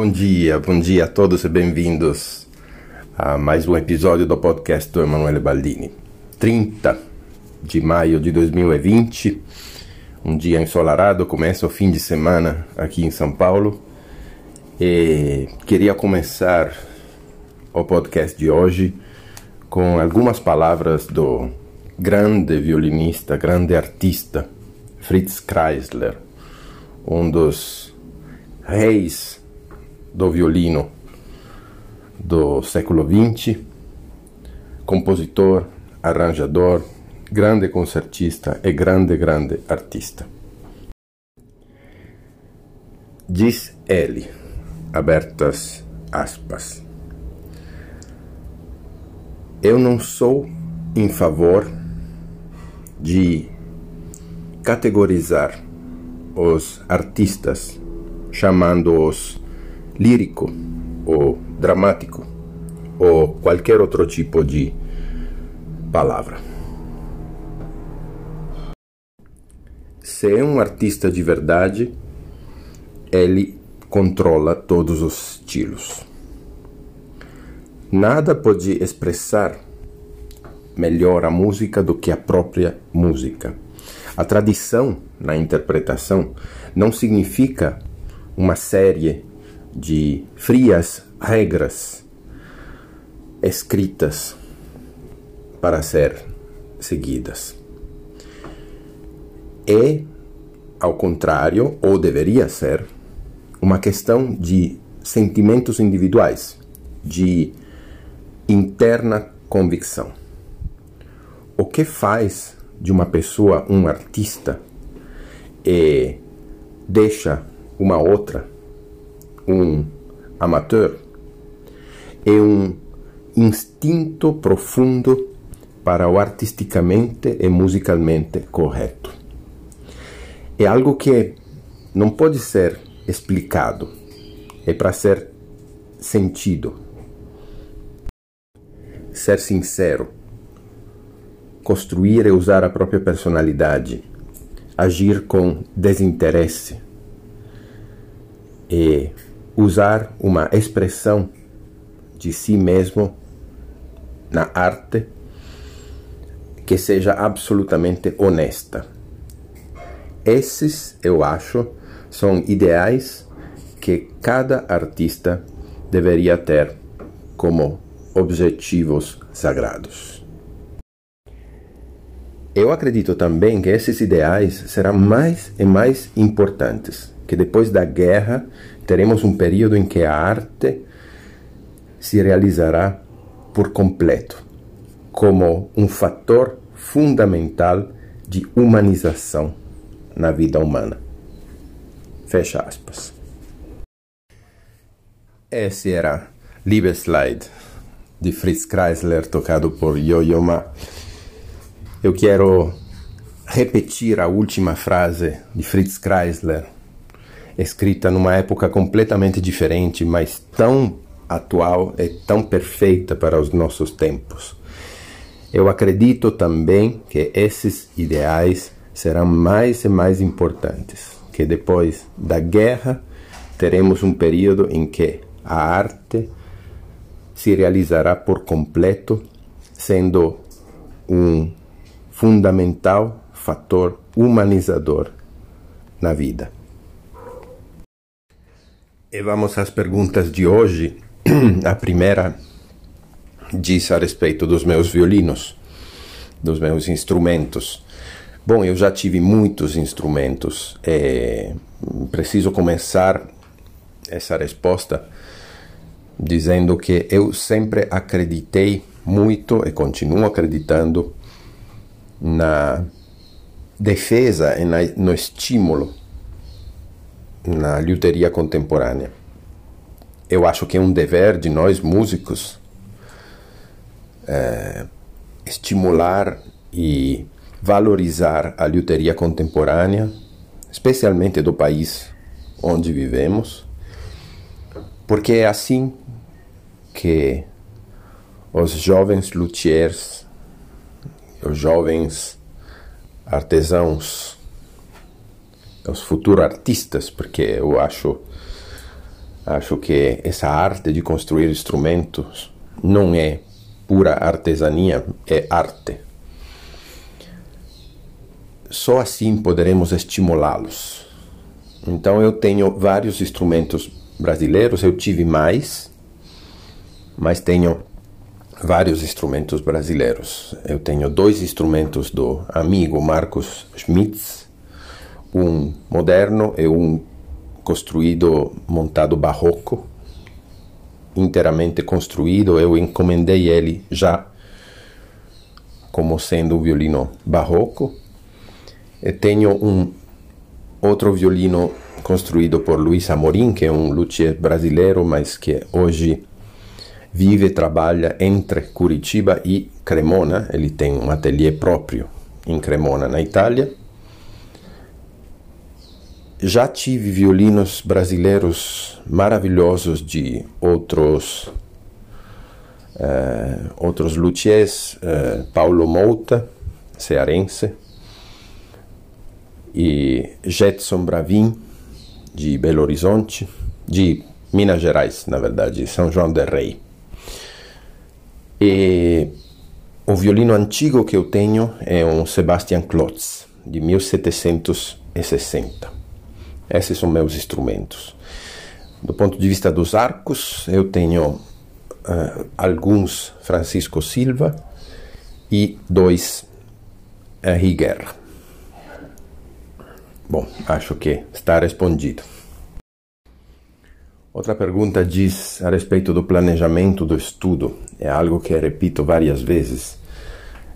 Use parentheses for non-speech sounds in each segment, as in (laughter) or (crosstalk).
Bom dia, bom dia a todos e bem-vindos a mais um episódio do podcast do Emanuele Baldini. 30 de maio de 2020, um dia ensolarado, começa o fim de semana aqui em São Paulo e queria começar o podcast de hoje com algumas palavras do grande violinista, grande artista Fritz Kreisler, um dos reis do violino do século XX, compositor, arranjador, grande concertista e grande, grande artista. Diz ele, abertas aspas, eu não sou em favor de categorizar os artistas chamando-os lírico ou dramático ou qualquer outro tipo de palavra. Se é um artista de verdade, ele controla todos os estilos. Nada pode expressar melhor a música do que a própria música. A tradição na interpretação não significa uma série de frias regras escritas para ser seguidas. É, ao contrário, ou deveria ser, uma questão de sentimentos individuais, de interna convicção. O que faz de uma pessoa um artista e deixa uma outra um amateur é um instinto profundo para o artisticamente e musicalmente correto. É algo que não pode ser explicado, é para ser sentido. Ser sincero, construir e usar a própria personalidade, agir com desinteresse e usar uma expressão de si mesmo na arte que seja absolutamente honesta. Esses, eu acho, são ideais que cada artista deveria ter como objetivos sagrados. Eu acredito também que esses ideais serão mais e mais importantes, que depois da guerra teremos um período em que a arte se realizará por completo, como um fator fundamental de humanização na vida humana. Fecha aspas. Esse era Liebesleid, de Fritz Kreisler, tocado por Yo-Yo Ma. Eu quero repetir a última frase de Fritz Kreisler escrita numa época completamente diferente, mas tão atual e tão perfeita para os nossos tempos. Eu acredito também que esses ideais serão mais e mais importantes, que depois da guerra teremos um período em que a arte se realizará por completo, sendo um fundamental fator humanizador na vida. E vamos às perguntas de hoje. (clears throat) A primeira diz a respeito dos meus violinos, dos meus instrumentos. Bom, eu já tive muitos instrumentos. É, preciso começar essa resposta dizendo que eu sempre acreditei muito e continuo acreditando na defesa e na, no estímulo na luteria contemporânea. Eu acho que é um dever de nós músicos é, estimular e valorizar a luteria contemporânea, especialmente do país onde vivemos, porque é assim que os jovens luthiers, os jovens artesãos os futuros artistas, porque eu acho Acho que essa arte de construir instrumentos não é pura artesania, é arte. Só assim poderemos estimulá-los. Então eu tenho vários instrumentos brasileiros, eu tive mais, mas tenho vários instrumentos brasileiros. Eu tenho dois instrumentos do amigo Marcos Schmitz, um moderno e um construído montado barroco, inteiramente construído. Eu encomendei ele já como sendo um violino barroco. E tenho um outro violino construído por Luiz Amorim, que é um luthier brasileiro, mas que hoje vive e trabalha entre Curitiba e Cremona. Ele tem um ateliê próprio em Cremona, na Itália. Já tive violinos brasileiros maravilhosos de outros uh, outros luthiers, uh, Paulo Mouta, cearense, e Jetson Bravin, de Belo Horizonte, de Minas Gerais, na verdade, São João del Rei. E o violino antigo que eu tenho é um Sebastian Klotz, de 1760. Esses são meus instrumentos. Do ponto de vista dos arcos, eu tenho uh, alguns Francisco Silva e dois Henri Guerra. Bom, acho que está respondido. Outra pergunta diz a respeito do planejamento do estudo. É algo que repito várias vezes.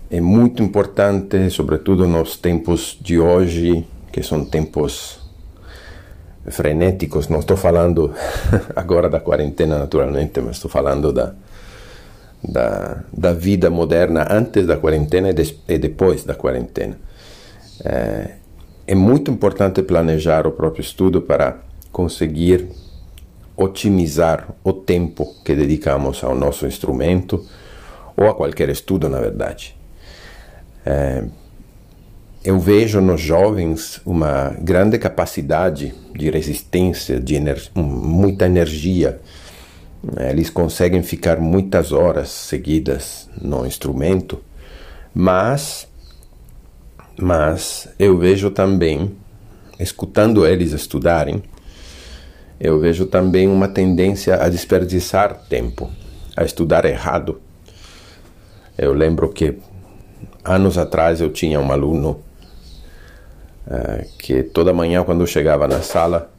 É muito importante, sobretudo nos tempos de hoje, que são tempos frenéticos. Não estou falando (laughs) agora da quarentena, naturalmente, mas estou falando da, da, da vida moderna antes da quarentena e, des, e depois da quarentena. É, é muito importante planejar o próprio estudo para conseguir otimizar o tempo que dedicamos ao nosso instrumento ou a qualquer estudo, na verdade. É, eu vejo nos jovens uma grande capacidade de resistência, de ener muita energia. Eles conseguem ficar muitas horas seguidas no instrumento, mas mas eu vejo também, escutando eles estudarem, eu vejo também uma tendência a desperdiçar tempo, a estudar errado. Eu lembro que anos atrás eu tinha um aluno uh, que toda manhã quando chegava na sala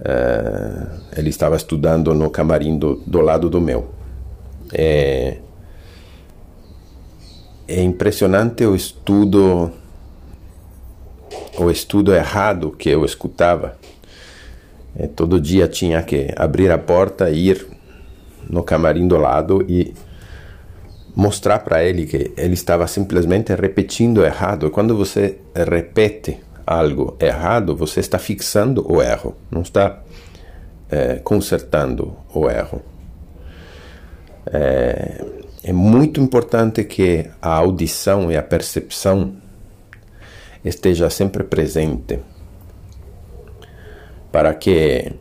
uh, ele estava estudando no camarim do, do lado do meu. É, é impressionante o estudo o estudo errado que eu escutava. É, todo dia tinha que abrir a porta, ir no camarim do lado e mostrar para ele que ele estava simplesmente repetindo errado. Quando você repete algo errado, você está fixando o erro, não está é, consertando o erro. É, é muito importante que a audição e a percepção esteja sempre presente para que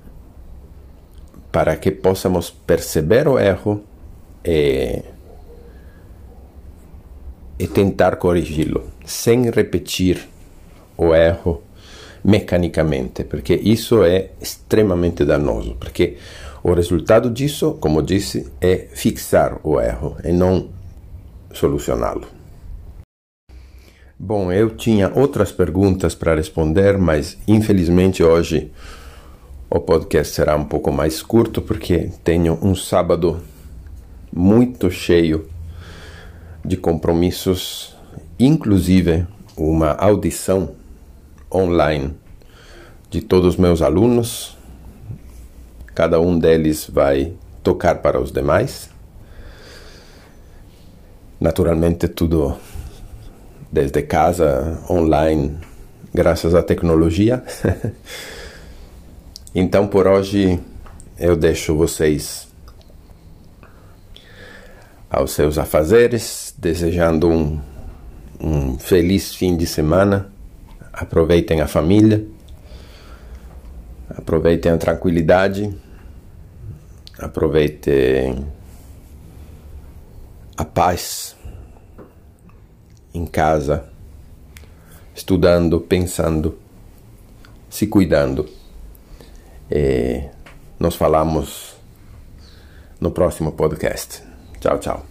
para que possamos perceber o erro e, e tentar corrigi-lo sem repetir o erro mecanicamente, porque isso é extremamente danoso, porque o resultado disso, como disse, é fixar o erro e não solucioná-lo. Bom, eu tinha outras perguntas para responder, mas infelizmente hoje o podcast será um pouco mais curto porque tenho um sábado muito cheio de compromissos, inclusive uma audição online de todos os meus alunos Cada um deles vai tocar para os demais. Naturalmente, tudo desde casa, online, graças à tecnologia. (laughs) então, por hoje, eu deixo vocês aos seus afazeres, desejando um, um feliz fim de semana. Aproveitem a família, aproveitem a tranquilidade aproveitem a paz em casa, estudando, pensando, se cuidando. E nos falamos no próximo podcast. Tchau, tchau.